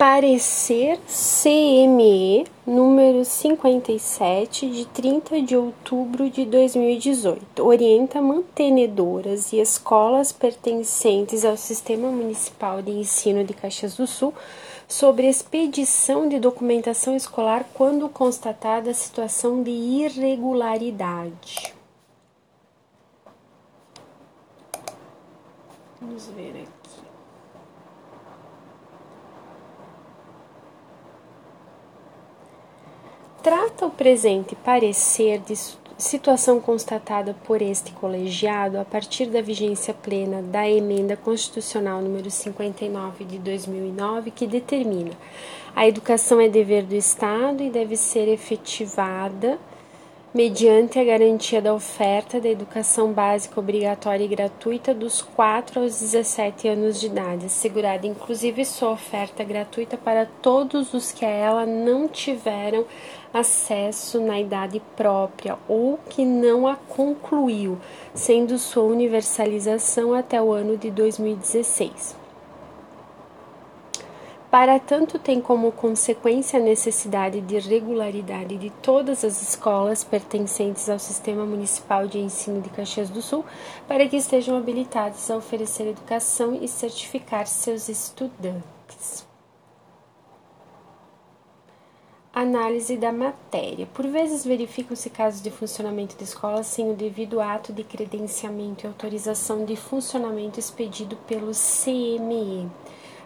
Parecer CME número 57 de 30 de outubro de 2018 orienta mantenedoras e escolas pertencentes ao Sistema Municipal de Ensino de Caxias do Sul sobre expedição de documentação escolar quando constatada situação de irregularidade. Vamos ver aqui. Trata o presente parecer de situação constatada por este colegiado a partir da vigência plena da Emenda Constitucional número 59 de 2009, que determina: a educação é dever do Estado e deve ser efetivada mediante a garantia da oferta da educação básica obrigatória e gratuita dos 4 aos 17 anos de idade, assegurada inclusive sua oferta gratuita para todos os que a ela não tiveram acesso na idade própria ou que não a concluiu, sendo sua universalização até o ano de 2016. Para tanto, tem como consequência a necessidade de regularidade de todas as escolas pertencentes ao Sistema Municipal de Ensino de Caxias do Sul para que estejam habilitadas a oferecer educação e certificar seus estudantes. Análise da matéria. Por vezes verificam-se casos de funcionamento de escolas sem o devido ato de credenciamento e autorização de funcionamento expedido pelo CME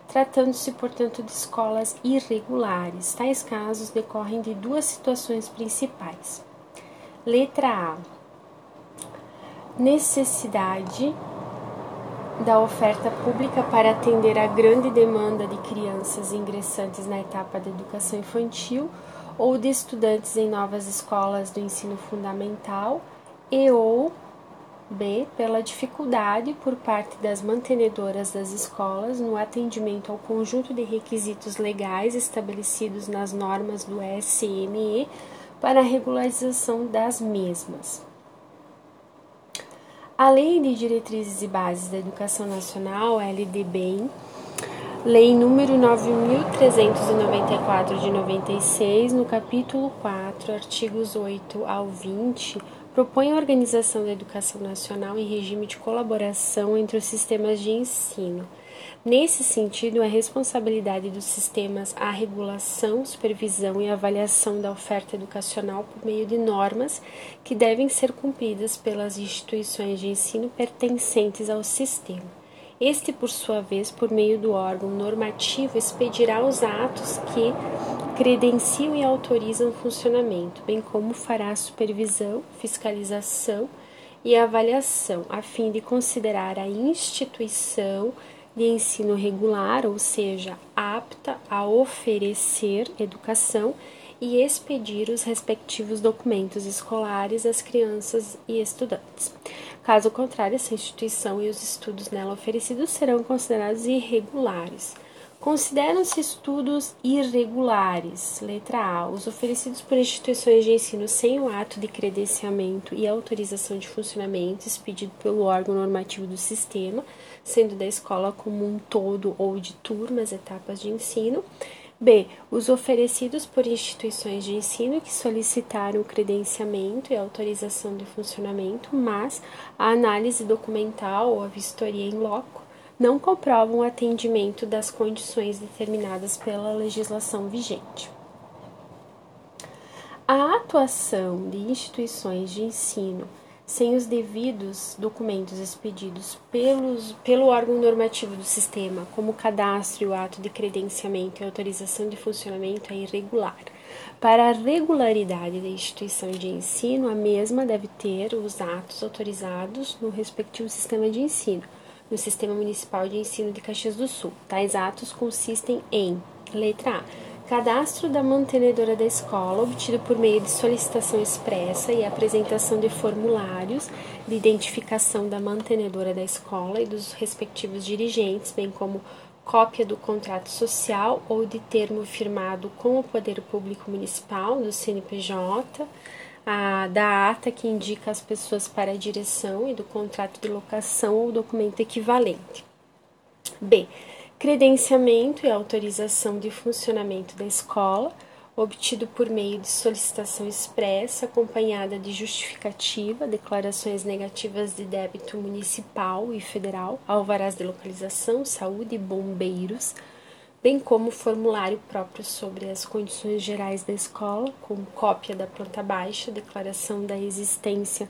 tratando-se, portanto, de escolas irregulares. Tais casos decorrem de duas situações principais. Letra A: necessidade da oferta pública para atender a grande demanda de crianças ingressantes na etapa da educação infantil ou de estudantes em novas escolas do ensino fundamental e ou B. Pela dificuldade por parte das mantenedoras das escolas no atendimento ao conjunto de requisitos legais estabelecidos nas normas do SME para a regularização das mesmas. A Lei de Diretrizes e Bases da Educação Nacional, LDB, Lei número 9394 de 96, no capítulo 4, artigos 8 ao 20, propõe a organização da educação nacional em regime de colaboração entre os sistemas de ensino. Nesse sentido, a responsabilidade dos sistemas a regulação, supervisão e avaliação da oferta educacional por meio de normas que devem ser cumpridas pelas instituições de ensino pertencentes ao sistema. Este, por sua vez, por meio do órgão normativo, expedirá os atos que credenciam e autorizam o funcionamento, bem como fará supervisão, fiscalização e avaliação, a fim de considerar a instituição de ensino regular, ou seja, apta a oferecer educação e expedir os respectivos documentos escolares às crianças e estudantes. Caso contrário, essa instituição e os estudos nela oferecidos serão considerados irregulares. Consideram-se estudos irregulares, letra A, os oferecidos por instituições de ensino sem o ato de credenciamento e autorização de funcionamento expedido pelo órgão normativo do sistema, sendo da escola como um todo ou de turmas, etapas de ensino, B. Os oferecidos por instituições de ensino que solicitaram credenciamento e autorização de funcionamento, mas a análise documental ou a vistoria em loco não comprovam o atendimento das condições determinadas pela legislação vigente. A atuação de instituições de ensino sem os devidos documentos expedidos pelos, pelo órgão normativo do sistema, como o cadastro e o ato de credenciamento e autorização de funcionamento, é irregular. Para a regularidade da instituição de ensino, a mesma deve ter os atos autorizados no respectivo sistema de ensino, no Sistema Municipal de Ensino de Caxias do Sul. Tais atos consistem em: letra A Cadastro da mantenedora da escola, obtido por meio de solicitação expressa e apresentação de formulários de identificação da mantenedora da escola e dos respectivos dirigentes, bem como cópia do contrato social ou de termo firmado com o Poder Público Municipal, do CNPJ, a, da ata que indica as pessoas para a direção e do contrato de locação ou documento equivalente. B Credenciamento e autorização de funcionamento da escola, obtido por meio de solicitação expressa, acompanhada de justificativa, declarações negativas de débito municipal e federal, alvarás de localização, saúde e bombeiros, bem como formulário próprio sobre as condições gerais da escola, com cópia da planta baixa, declaração da existência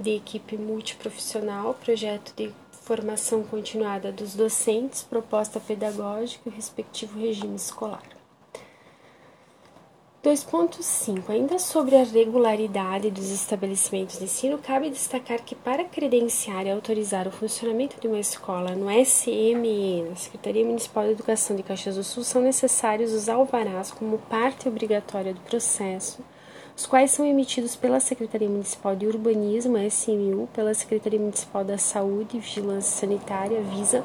de equipe multiprofissional, projeto de formação continuada dos docentes, proposta pedagógica e o respectivo regime escolar. 2.5. Ainda sobre a regularidade dos estabelecimentos de ensino, cabe destacar que para credenciar e autorizar o funcionamento de uma escola no SME, na Secretaria Municipal de Educação de Caxias do Sul, são necessários os alvarás como parte obrigatória do processo os quais são emitidos pela Secretaria Municipal de Urbanismo, SMU, pela Secretaria Municipal da Saúde e Vigilância Sanitária, VISA,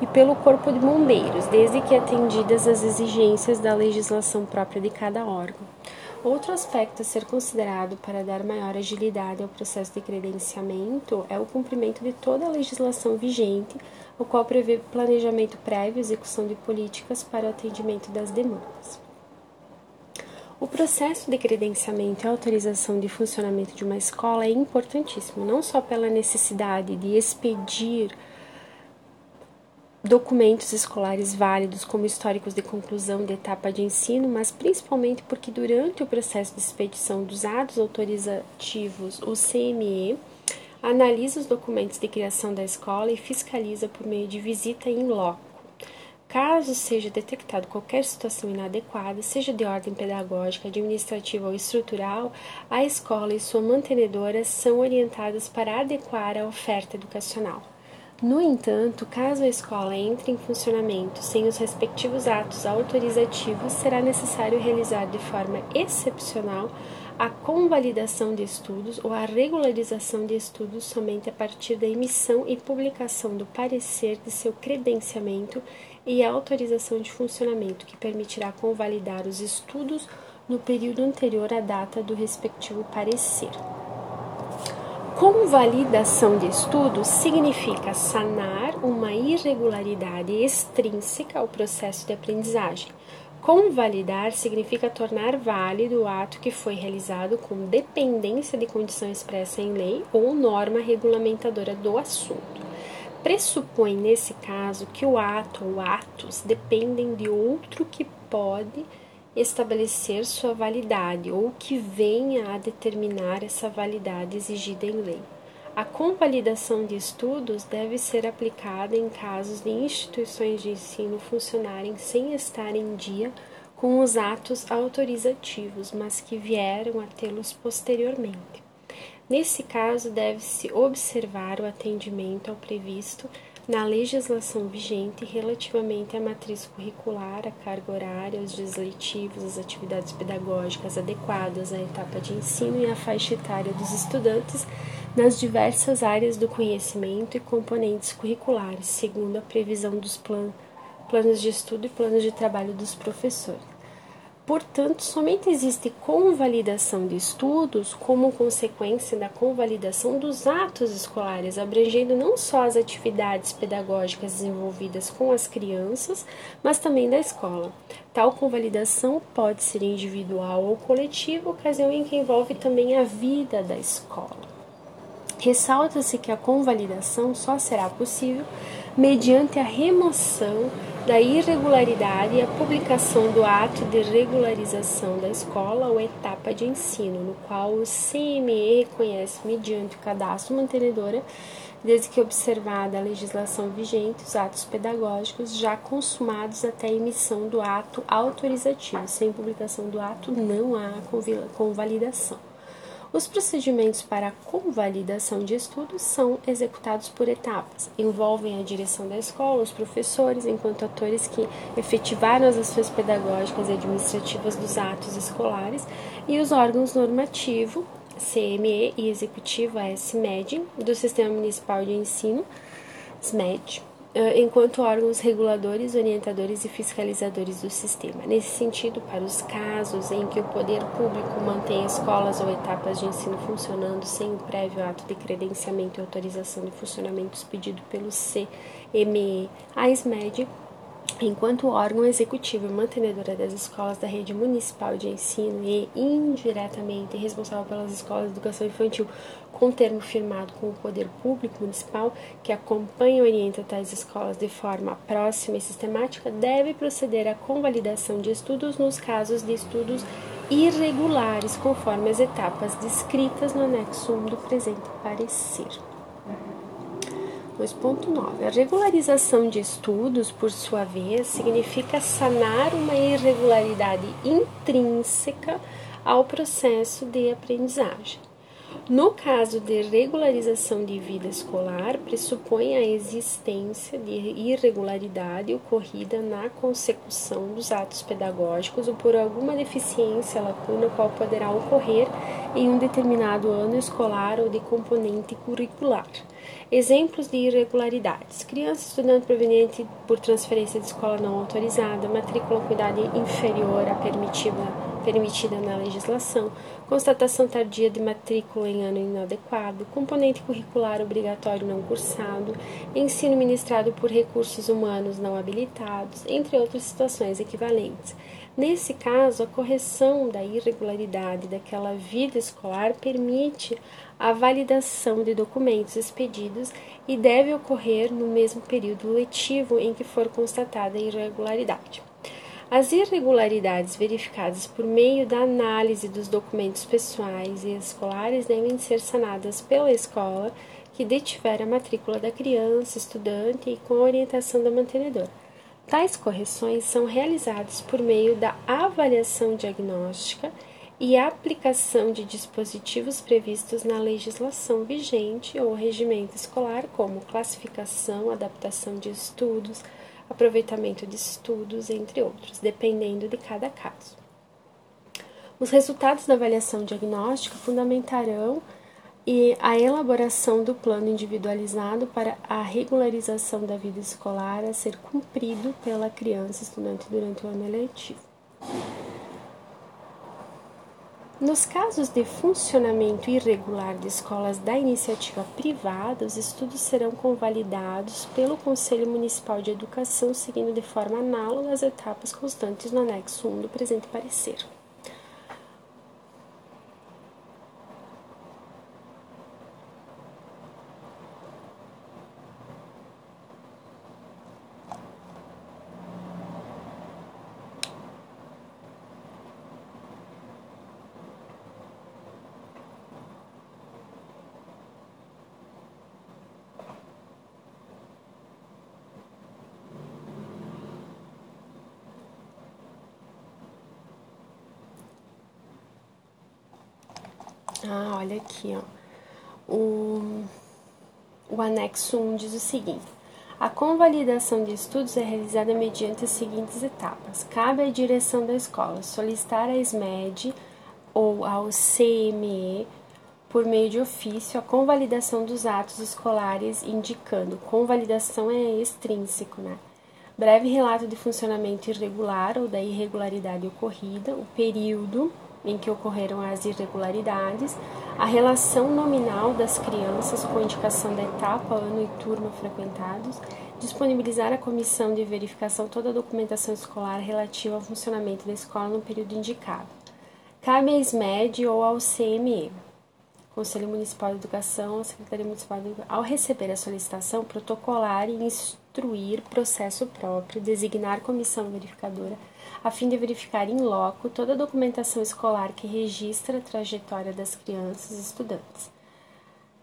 e pelo Corpo de Bombeiros, desde que atendidas as exigências da legislação própria de cada órgão. Outro aspecto a ser considerado para dar maior agilidade ao processo de credenciamento é o cumprimento de toda a legislação vigente, o qual prevê planejamento prévio e execução de políticas para o atendimento das demandas. O processo de credenciamento e autorização de funcionamento de uma escola é importantíssimo, não só pela necessidade de expedir documentos escolares válidos como históricos de conclusão de etapa de ensino, mas principalmente porque durante o processo de expedição dos atos autorizativos, o CME analisa os documentos de criação da escola e fiscaliza por meio de visita em loco. Caso seja detectado qualquer situação inadequada, seja de ordem pedagógica, administrativa ou estrutural, a escola e sua mantenedora são orientadas para adequar a oferta educacional. No entanto, caso a escola entre em funcionamento sem os respectivos atos autorizativos, será necessário realizar de forma excepcional a convalidação de estudos ou a regularização de estudos somente a partir da emissão e publicação do parecer de seu credenciamento e a autorização de funcionamento, que permitirá convalidar os estudos no período anterior à data do respectivo parecer. Convalidação de estudos significa sanar uma irregularidade extrínseca ao processo de aprendizagem. Convalidar significa tornar válido o ato que foi realizado com dependência de condição expressa em lei ou norma regulamentadora do assunto pressupõe, nesse caso, que o ato ou atos dependem de outro que pode estabelecer sua validade ou que venha a determinar essa validade exigida em lei. A convalidação de estudos deve ser aplicada em casos de instituições de ensino funcionarem sem estar em dia com os atos autorizativos, mas que vieram a tê-los posteriormente. Nesse caso, deve-se observar o atendimento ao previsto na legislação vigente relativamente à matriz curricular, à carga horária, aos dias letivos, às atividades pedagógicas adequadas à etapa de ensino e à faixa etária dos estudantes nas diversas áreas do conhecimento e componentes curriculares, segundo a previsão dos plan planos de estudo e planos de trabalho dos professores. Portanto, somente existe convalidação de estudos como consequência da convalidação dos atos escolares, abrangendo não só as atividades pedagógicas desenvolvidas com as crianças, mas também da escola. Tal convalidação pode ser individual ou coletiva, ocasião em que envolve também a vida da escola. Ressalta-se que a convalidação só será possível mediante a remoção da irregularidade e a publicação do ato de regularização da escola ou etapa de ensino, no qual o CME reconhece, mediante o cadastro mantenedora, desde que observada a legislação vigente, os atos pedagógicos já consumados até a emissão do ato autorizativo. Sem publicação do ato, não há convalidação. Os procedimentos para a convalidação de estudos são executados por etapas. Envolvem a direção da escola, os professores, enquanto atores que efetivaram as ações pedagógicas e administrativas dos atos escolares, e os órgãos normativo, CME e executivo, SMED, do Sistema Municipal de Ensino, SMED, enquanto órgãos reguladores, orientadores e fiscalizadores do sistema. Nesse sentido, para os casos em que o poder público mantém escolas ou etapas de ensino funcionando sem o prévio ato de credenciamento e autorização de funcionamento expedido pelo CME, a SMED enquanto órgão executivo e mantenedora das escolas da rede municipal de ensino e, indiretamente, responsável pelas escolas de educação infantil, com termo firmado com o poder público municipal, que acompanha e orienta tais escolas de forma próxima e sistemática, deve proceder à convalidação de estudos nos casos de estudos irregulares, conforme as etapas descritas no anexo 1 do presente parecer. 2.9. A regularização de estudos, por sua vez, significa sanar uma irregularidade intrínseca ao processo de aprendizagem. No caso de regularização de vida escolar, pressupõe a existência de irregularidade ocorrida na consecução dos atos pedagógicos ou por alguma deficiência, lacuna, qual poderá ocorrer em um determinado ano escolar ou de componente curricular. Exemplos de irregularidades: criança estudante proveniente por transferência de escola não autorizada, matrícula com idade inferior à permitida permitida na legislação, constatação tardia de matrícula em ano inadequado, componente curricular obrigatório não cursado, ensino ministrado por recursos humanos não habilitados, entre outras situações equivalentes. Nesse caso, a correção da irregularidade daquela vida escolar permite a validação de documentos expedidos e deve ocorrer no mesmo período letivo em que for constatada a irregularidade. As irregularidades verificadas por meio da análise dos documentos pessoais e escolares devem ser sanadas pela escola que detiver a matrícula da criança, estudante e com a orientação da mantenedora. Tais correções são realizadas por meio da avaliação diagnóstica e aplicação de dispositivos previstos na legislação vigente ou regimento escolar, como classificação, adaptação de estudos, aproveitamento de estudos, entre outros, dependendo de cada caso. Os resultados da avaliação diagnóstica fundamentarão e a elaboração do plano individualizado para a regularização da vida escolar a ser cumprido pela criança estudante durante o ano letivo. Nos casos de funcionamento irregular de escolas da iniciativa privada, os estudos serão convalidados pelo Conselho Municipal de Educação, seguindo de forma análoga as etapas constantes no anexo 1 do presente parecer. Ah, olha aqui, ó. O, o anexo 1 diz o seguinte: a convalidação de estudos é realizada mediante as seguintes etapas. Cabe à direção da escola solicitar à SMED ou ao CME, por meio de ofício, a convalidação dos atos escolares, indicando convalidação é extrínseco, né? Breve relato de funcionamento irregular ou da irregularidade ocorrida, o período em que ocorreram as irregularidades, a relação nominal das crianças com indicação da etapa, ano e turno frequentados, disponibilizar à comissão de verificação toda a documentação escolar relativa ao funcionamento da escola no período indicado. Cabe à SMED ou ao CME, Conselho Municipal de Educação, Secretaria Municipal de Educação, ao receber a solicitação, protocolar e instruir processo próprio, designar comissão verificadora a fim de verificar em loco toda a documentação escolar que registra a trajetória das crianças e estudantes.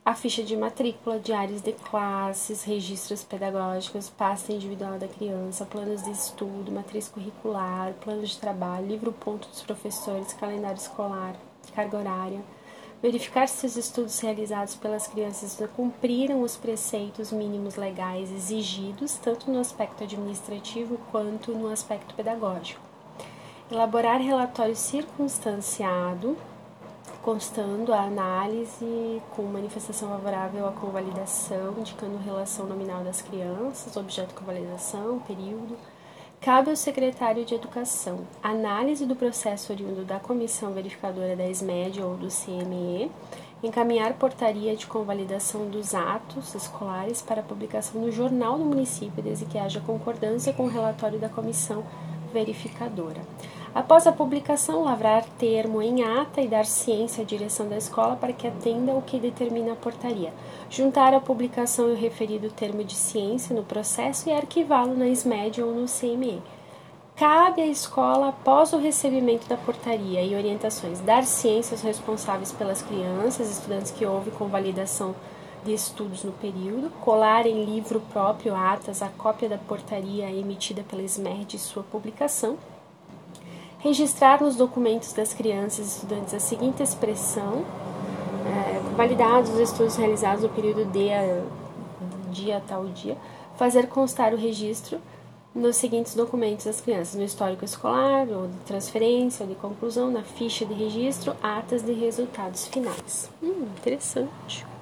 A ficha de matrícula, diários de classes, registros pedagógicos, pasta individual da criança, planos de estudo, matriz curricular, plano de trabalho, livro-ponto dos professores, calendário escolar, carga horária, verificar se os estudos realizados pelas crianças cumpriram os preceitos mínimos legais exigidos, tanto no aspecto administrativo quanto no aspecto pedagógico elaborar relatório circunstanciado, constando a análise com manifestação favorável à convalidação, indicando relação nominal das crianças, objeto de convalidação, período. Cabe ao secretário de Educação análise do processo oriundo da comissão verificadora da SMED ou do CME encaminhar portaria de convalidação dos atos escolares para publicação no Jornal do Município, desde que haja concordância com o relatório da comissão verificadora. Após a publicação, lavrar termo em ata e dar ciência à direção da escola para que atenda o que determina a portaria. Juntar a publicação e o referido termo de ciência no processo e arquivá-lo na SMED ou no CME. Cabe à escola, após o recebimento da portaria e orientações, dar ciência aos responsáveis pelas crianças, estudantes que houve convalidação de estudos no período, colar em livro próprio atas a cópia da portaria emitida pela SMED e sua publicação, registrar nos documentos das crianças e estudantes a seguinte expressão: é, validados os estudos realizados no período de dia tal dia, fazer constar o registro nos seguintes documentos das crianças: no histórico escolar, ou de transferência, ou de conclusão, na ficha de registro, atas de resultados finais. Hum, interessante.